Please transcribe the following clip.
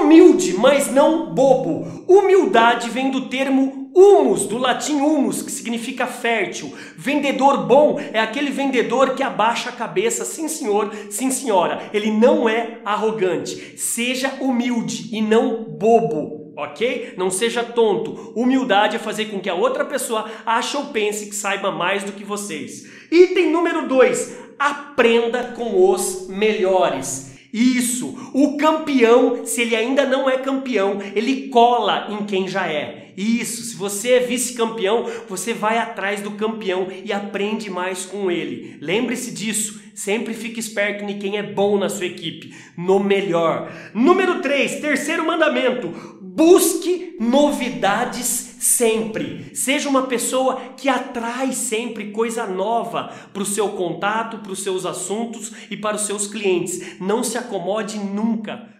humilde, mas não bobo. Humildade vem do termo humus, do latim humus, que significa fértil. Vendedor bom é aquele vendedor que abaixa a cabeça, sim senhor, sim senhora. Ele não é arrogante. Seja humilde e não bobo ok? Não seja tonto. Humildade é fazer com que a outra pessoa ache ou pense que saiba mais do que vocês. Item número 2: aprenda com os melhores. Isso, o campeão, se ele ainda não é campeão, ele cola em quem já é. Isso, se você é vice-campeão, você vai atrás do campeão e aprende mais com ele. Lembre-se disso, sempre fique esperto em quem é bom na sua equipe, no melhor. Número 3, terceiro mandamento: busque novidades sempre. Seja uma pessoa que atrai sempre coisa nova para o seu contato, para os seus assuntos e para os seus clientes. Não se acomode nunca